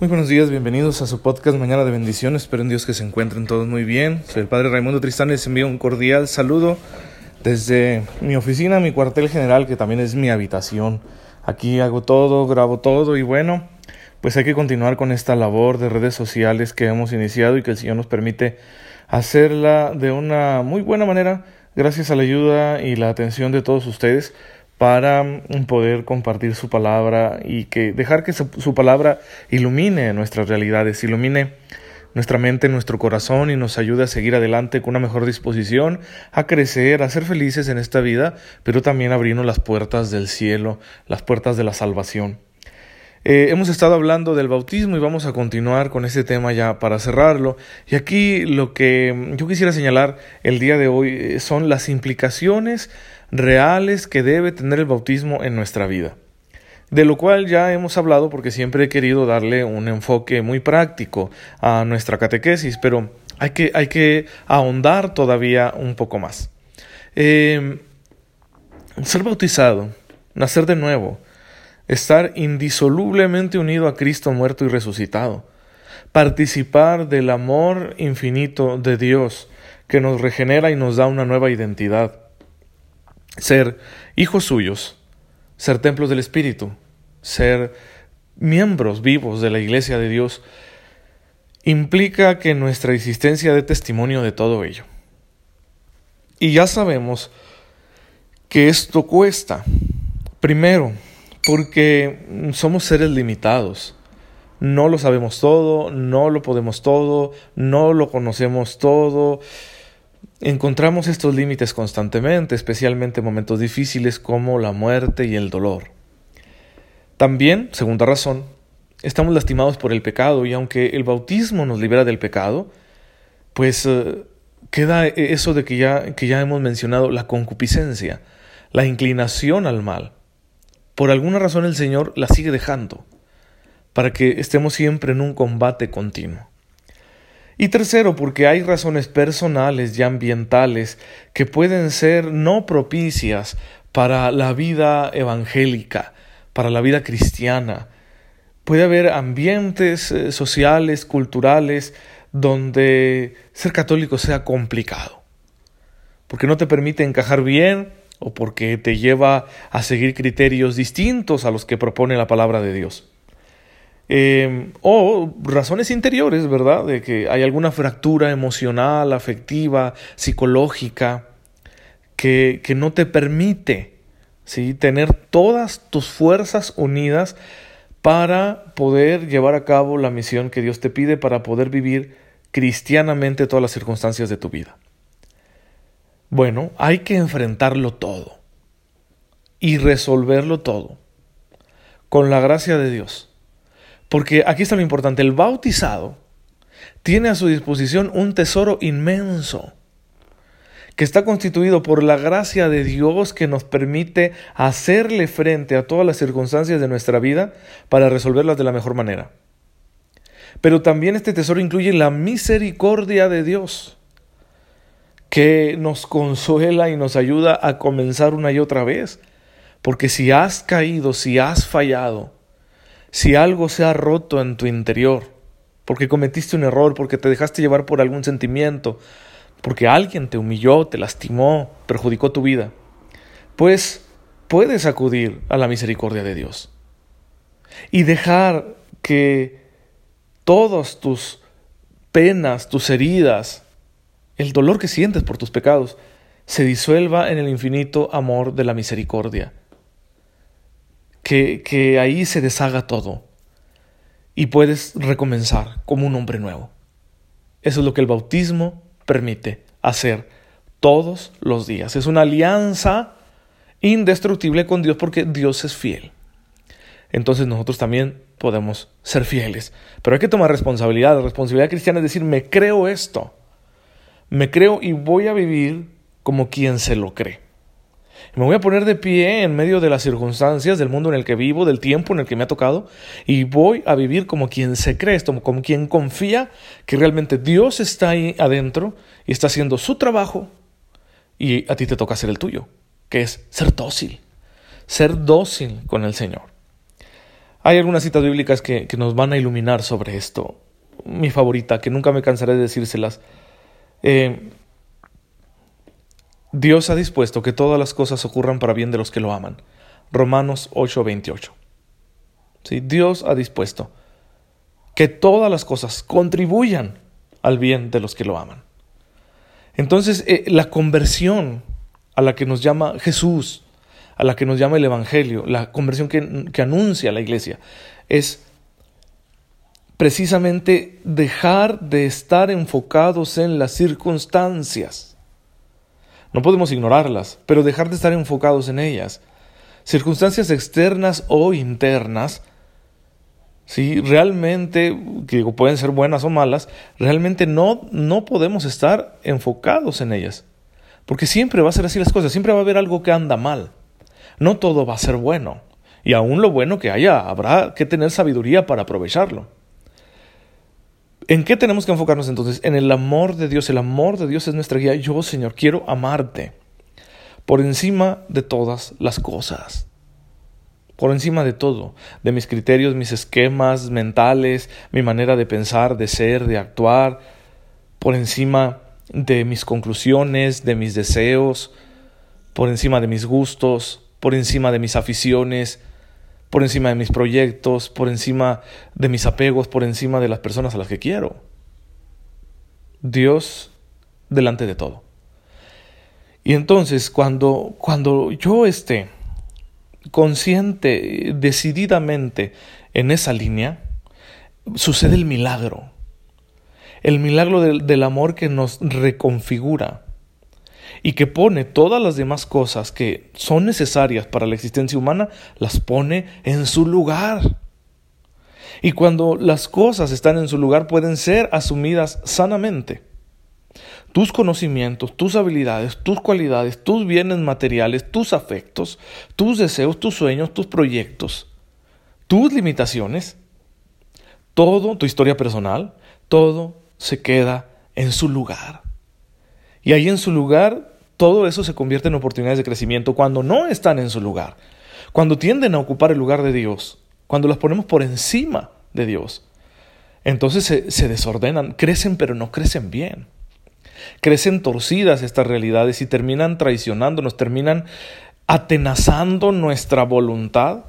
Muy buenos días, bienvenidos a su podcast Mañana de Bendiciones. Espero en Dios que se encuentren todos muy bien. Soy el Padre Raimundo Tristán les envío un cordial saludo desde mi oficina, mi cuartel general, que también es mi habitación. Aquí hago todo, grabo todo y bueno, pues hay que continuar con esta labor de redes sociales que hemos iniciado y que el Señor nos permite hacerla de una muy buena manera gracias a la ayuda y la atención de todos ustedes para mm, poder compartir su palabra y que dejar que su, palabra ilumine nuestras realidades, ilumine nuestra mente, nuestro corazón y nos ayude a seguir adelante con una mejor disposición, a crecer, a ser felices en esta vida, pero también abrirnos las puertas del cielo, las puertas de la salvación. Eh, hemos estado hablando del bautismo y vamos a continuar con este tema ya para cerrarlo. Y aquí lo que yo quisiera señalar el día de hoy eh, son las implicaciones reales que debe tener el bautismo en nuestra vida. De lo cual ya hemos hablado porque siempre he querido darle un enfoque muy práctico a nuestra catequesis, pero hay que, hay que ahondar todavía un poco más. Eh, ser bautizado, nacer de nuevo, estar indisolublemente unido a Cristo muerto y resucitado, participar del amor infinito de Dios que nos regenera y nos da una nueva identidad, ser hijos suyos, ser templos del Espíritu, ser miembros vivos de la Iglesia de Dios, implica que nuestra existencia dé testimonio de todo ello. Y ya sabemos que esto cuesta. Primero, porque somos seres limitados. No lo sabemos todo, no lo podemos todo, no lo conocemos todo. Encontramos estos límites constantemente, especialmente en momentos difíciles como la muerte y el dolor. También, segunda razón, estamos lastimados por el pecado y aunque el bautismo nos libera del pecado, pues eh, queda eso de que ya, que ya hemos mencionado, la concupiscencia, la inclinación al mal por alguna razón el Señor la sigue dejando, para que estemos siempre en un combate continuo. Y tercero, porque hay razones personales y ambientales que pueden ser no propicias para la vida evangélica, para la vida cristiana. Puede haber ambientes eh, sociales, culturales, donde ser católico sea complicado, porque no te permite encajar bien o porque te lleva a seguir criterios distintos a los que propone la palabra de Dios. Em, o razones interiores, ¿verdad? De que hay alguna fractura emocional, afectiva, psicológica, que, que no te permite ¿sí? tener todas tus fuerzas unidas para poder llevar a cabo la misión que Dios te pide, para poder vivir cristianamente todas las circunstancias de tu vida. Bueno, hay que enfrentarlo todo y resolverlo todo con la gracia de Dios. Porque aquí está lo importante, el bautizado tiene a su disposición un tesoro inmenso que está constituido por la gracia de Dios que nos permite hacerle frente a todas las circunstancias de nuestra vida para resolverlas de la mejor manera. Pero también este tesoro incluye la misericordia de Dios que nos consuela y nos ayuda a comenzar una y otra vez. Porque si has caído, si has fallado, si algo se ha roto en tu interior, porque cometiste un error, porque te dejaste llevar por algún sentimiento, porque alguien te humilló, te lastimó, perjudicó tu vida, pues puedes acudir a la misericordia de Dios y dejar que todas tus penas, tus heridas, el dolor que sientes por tus pecados se disuelva en el infinito amor de la misericordia. Que, ahí se deshaga todo y puedes recomenzar como un hombre nuevo. Eso es lo que el bautismo permite hacer todos los días. Es una alianza indestructible con Dios porque Dios es fiel. Entonces nosotros también podemos ser fieles. Pero hay que tomar responsabilidad. La responsabilidad cristiana es decir, me creo esto me creo y voy a vivir como quien se lo cree. Me voy a poner de pie en medio de las circunstancias del mundo en el que vivo, del tiempo en el que me ha tocado, y voy a vivir como quien se cree esto, como quien confía que realmente Dios está ahí adentro y está haciendo su trabajo y a ti te toca hacer el tuyo, que es ser dócil, ser dócil con el Señor. Hay algunas citas bíblicas que, que nos van a iluminar sobre esto. Mi favorita, que nunca me cansaré de decírselas. Eh, Dios ha dispuesto que todas las cosas ocurran para bien de los que lo aman. Romanos 8:28. ¿Sí? Dios ha dispuesto que todas las cosas contribuyan al bien de los que lo aman. Entonces, eh, la conversión a la que nos llama Jesús, a la que nos llama el Evangelio, la conversión que, que anuncia la iglesia, es precisamente dejar de estar enfocados en las circunstancias. No podemos ignorarlas, pero dejar de estar enfocados en ellas. Circunstancias externas o internas ¿sí? Realmente, que pueden ser buenas o malas, realmente no, no podemos estar enfocados en ellas. Porque siempre va a ser así las cosas, siempre va a haber algo que anda mal. No todo va a ser bueno. Y aún lo bueno que haya, habrá que tener sabiduría para aprovecharlo. ¿En qué tenemos que enfocarnos entonces? En el amor de Dios. El amor de Dios es nuestra guía. Yo, Señor, quiero amarte por encima de todas las cosas por encima de todo, de mis criterios, mis esquemas mentales, mi manera de pensar, de ser, de actuar, por encima de mis conclusiones, de mis deseos, por encima de mis gustos, por encima de mis aficiones, por encima de mis proyectos, por encima de mis apegos, por encima de las personas a las que quiero. Dios delante de todo. Y entonces cuando, cuando yo esté consciente, decididamente en esa línea, sucede el milagro. El milagro del, amor que nos reconfigura y que pone todas las demás cosas que son necesarias para la existencia humana, las pone en su lugar. Y cuando las cosas están en su lugar pueden ser asumidas sanamente tus conocimientos, tus habilidades, tus cualidades, tus bienes materiales, tus afectos, tus deseos, tus sueños, tus proyectos, tus limitaciones, todo, tu historia personal, todo se queda en su lugar. Y ahí en su lugar, todo eso se convierte en oportunidades de crecimiento cuando no están en su lugar, cuando tienden a ocupar el lugar de Dios, cuando las ponemos por encima de Dios. Entonces se, se desordenan, crecen pero no crecen bien. Crecen torcidas estas realidades y terminan traicionándonos, terminan atenazando nuestra voluntad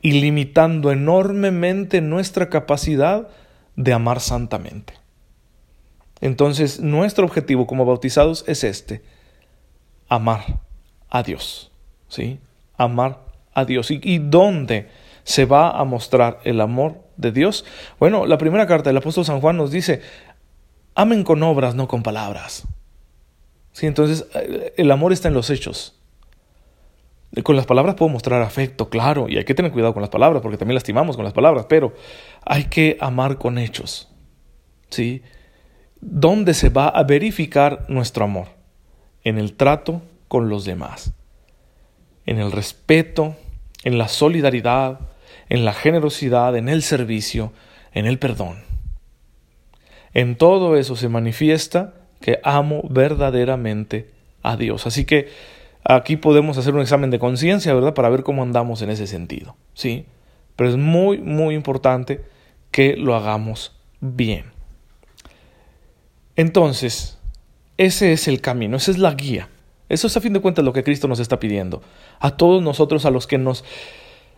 y limitando enormemente nuestra capacidad de amar santamente. Entonces, nuestro objetivo como bautizados es este, amar a Dios, ¿sí? Amar a Dios. ¿Y, y dónde se va a mostrar el amor de Dios? Bueno, la primera carta del apóstol San Juan nos dice, amen con obras, no con palabras. Sí, entonces eh, el amor está en los hechos. Con las palabras puedo mostrar afecto, claro, y hay que tener cuidado con las palabras, porque también lastimamos con las palabras, pero hay que amar con hechos. ¿Sí? ¿Dónde se va a verificar nuestro amor? En el trato con los demás, en el respeto, en la solidaridad, en la generosidad, en el servicio, en el perdón. En todo eso se manifiesta que amo verdaderamente a Dios. Así que aquí podemos hacer un examen de conciencia, ¿verdad? Para ver cómo andamos en ese sentido, ¿sí? Pero es muy, muy importante que lo hagamos bien. Entonces, ese es el camino, esa es la guía. Eso es a fin de cuentas lo que Cristo nos está pidiendo. A todos nosotros, a los que nos,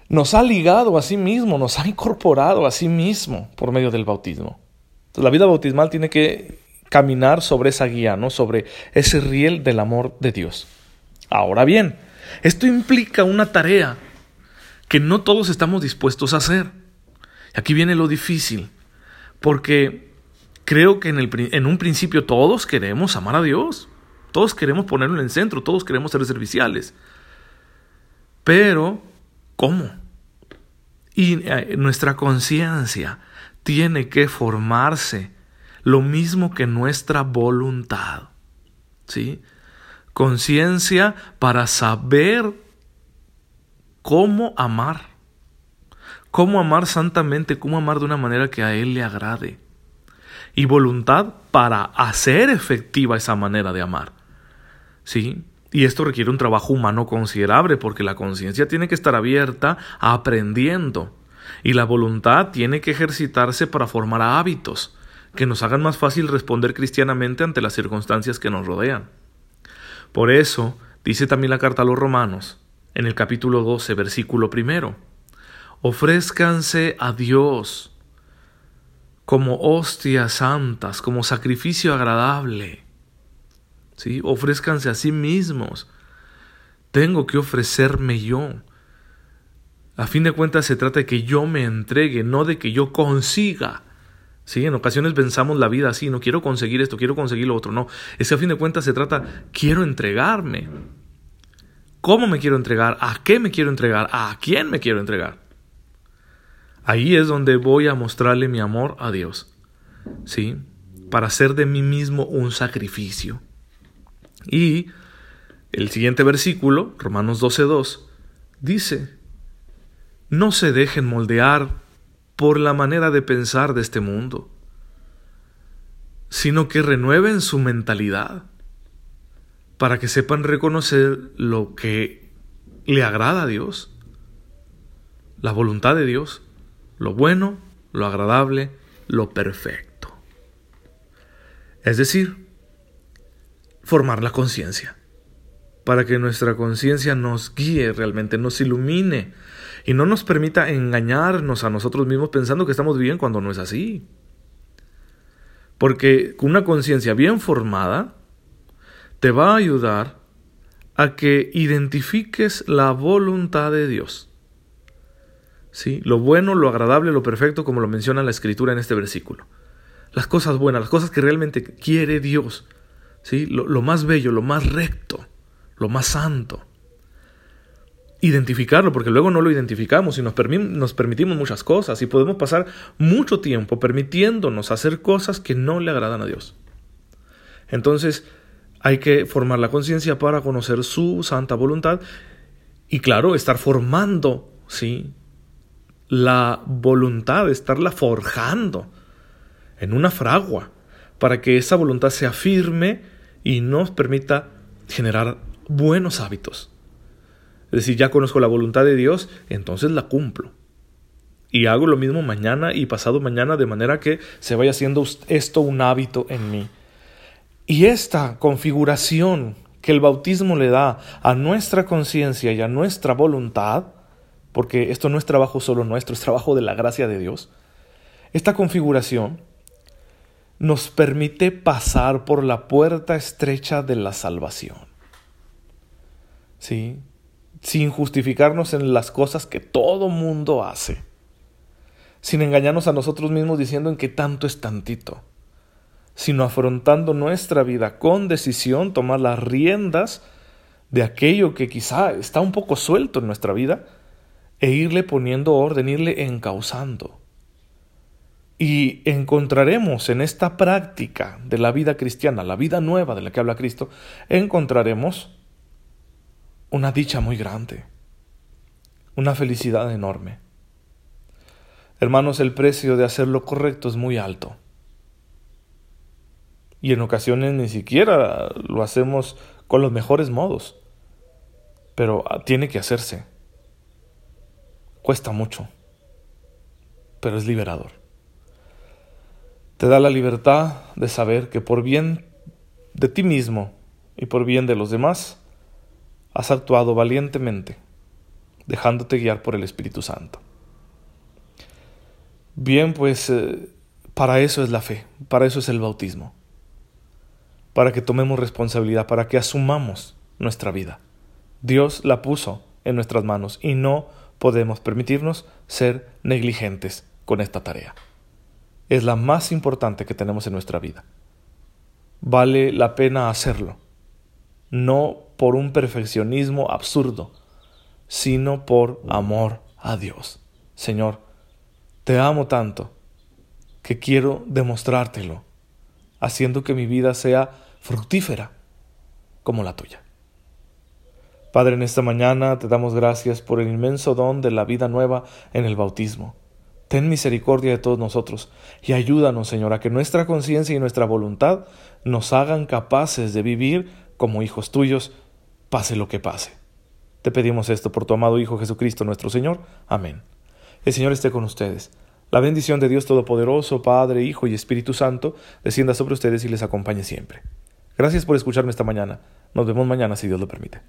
nos ha ligado a sí mismo, nos ha incorporado a sí mismo por medio del bautismo la vida bautismal tiene que caminar sobre esa guía, ¿no? Sobre ese riel del amor de Dios. Ahora bien, esto implica una tarea que no todos estamos dispuestos a hacer. Aquí viene lo difícil, porque creo que en, el, en un principio todos queremos amar a Dios, todos queremos ponerlo en el centro, todos queremos ser serviciales. Pero, ¿cómo? Y eh, nuestra conciencia tiene que formarse, lo mismo que nuestra voluntad. ¿Sí? Conciencia para saber cómo amar. Cómo amar santamente, cómo amar de una manera que a Él le agrade. Y voluntad para hacer efectiva esa manera de amar. ¿Sí? Y esto requiere un trabajo humano considerable porque la conciencia tiene que estar abierta aprendiendo Y la voluntad tiene que ejercitarse para formar hábitos que nos hagan más fácil responder cristianamente ante las circunstancias que nos rodean. Por eso, dice también la carta a los romanos, en el capítulo 12, versículo primero, ofrézcanse a Dios como hostias santas, como sacrificio agradable. ¿Sí? Ofrézcanse a sí mismos. Tengo que ofrecerme yo. A fin de cuentas se trata de que yo me entregue, no de que yo consiga. Sí, en ocasiones pensamos la vida así, no quiero conseguir esto, quiero conseguir lo otro, no. Es que a fin de cuentas se trata, quiero entregarme. ¿Cómo me quiero entregar? ¿A qué me quiero entregar? ¿A quién me quiero entregar? Ahí es donde voy a mostrarle mi amor a Dios. ¿Sí? Para hacer de mí mismo un sacrificio. Y el siguiente versículo, Romanos 12.2, dice, no se dejen moldear por la manera de pensar de este mundo, sino que renueven su mentalidad para que sepan reconocer lo que le agrada a Dios, la voluntad de Dios, lo bueno, lo agradable, lo perfecto. Es decir, formar la conciencia, para que nuestra conciencia nos guíe realmente, nos ilumine y no nos permita engañarnos a nosotros mismos pensando que estamos bien cuando no es así. Porque una conciencia bien formada te va a ayudar a que identifiques la voluntad de Dios. ¿Sí? Lo bueno, lo agradable, lo perfecto, como lo menciona la escritura en este versículo. Las cosas buenas, las cosas que realmente quiere Dios. ¿Sí? Lo, más bello, lo más recto, lo más santo identificarlo, porque luego no lo identificamos y nos, nos, permitimos muchas cosas y podemos pasar mucho tiempo permitiéndonos hacer cosas que no le agradan a Dios. Entonces hay que formar la conciencia para conocer su santa voluntad y claro, estar formando, ¿sí? La voluntad, estarla forjando en una fragua para que esa voluntad sea firme y nos permita generar buenos hábitos. Es decir, ya conozco la voluntad de Dios, entonces la cumplo. Y hago lo mismo mañana y pasado mañana de manera que se vaya haciendo esto un hábito en mí. Y esta configuración que el bautismo le da a nuestra conciencia y a nuestra voluntad, porque esto no es trabajo solo nuestro, es trabajo de la gracia de Dios, esta configuración nos permite pasar por la puerta estrecha de la salvación. ¿Sí? sin justificarnos en las cosas que todo mundo hace, sin engañarnos a nosotros mismos diciendo en qué tanto es tantito, sino afrontando nuestra vida con decisión, tomar las riendas de aquello que quizá está un poco suelto en nuestra vida e irle poniendo orden, irle encauzando. Y encontraremos en esta práctica de la vida cristiana, la vida nueva de la que habla Cristo, encontraremos una dicha muy grande, una felicidad enorme. Hermanos, el precio de hacer lo correcto es muy alto. Y en ocasiones ni siquiera lo hacemos con los mejores modos. Pero tiene que hacerse. Cuesta mucho. Pero es liberador. Te da la libertad de saber que por bien de ti mismo y por bien de los demás, has actuado valientemente, dejándote guiar por el Espíritu Santo. Bien, pues eh, para eso es la fe, para eso es el bautismo, para que tomemos responsabilidad, para que asumamos nuestra vida. Dios la puso en nuestras manos y no podemos permitirnos ser negligentes con esta tarea. Es la más importante que tenemos en nuestra vida. Vale la pena hacerlo, no por un perfeccionismo absurdo, sino por amor a Dios. Señor, te amo tanto que quiero demostrártelo, haciendo que mi vida sea fructífera como la tuya. Padre, en esta mañana te damos gracias por el inmenso don de la vida nueva en el bautismo. Ten misericordia de todos nosotros y ayúdanos, Señor, a que nuestra conciencia y nuestra voluntad nos hagan capaces de vivir como hijos tuyos pase lo que pase. Te pedimos esto por tu amado Hijo Jesucristo nuestro Señor. Amén. El Señor esté con ustedes. La bendición de Dios Todopoderoso, Padre, Hijo y Espíritu Santo, descienda sobre ustedes y les acompañe siempre. Gracias por escucharme esta mañana. Nos vemos mañana si Dios lo permite.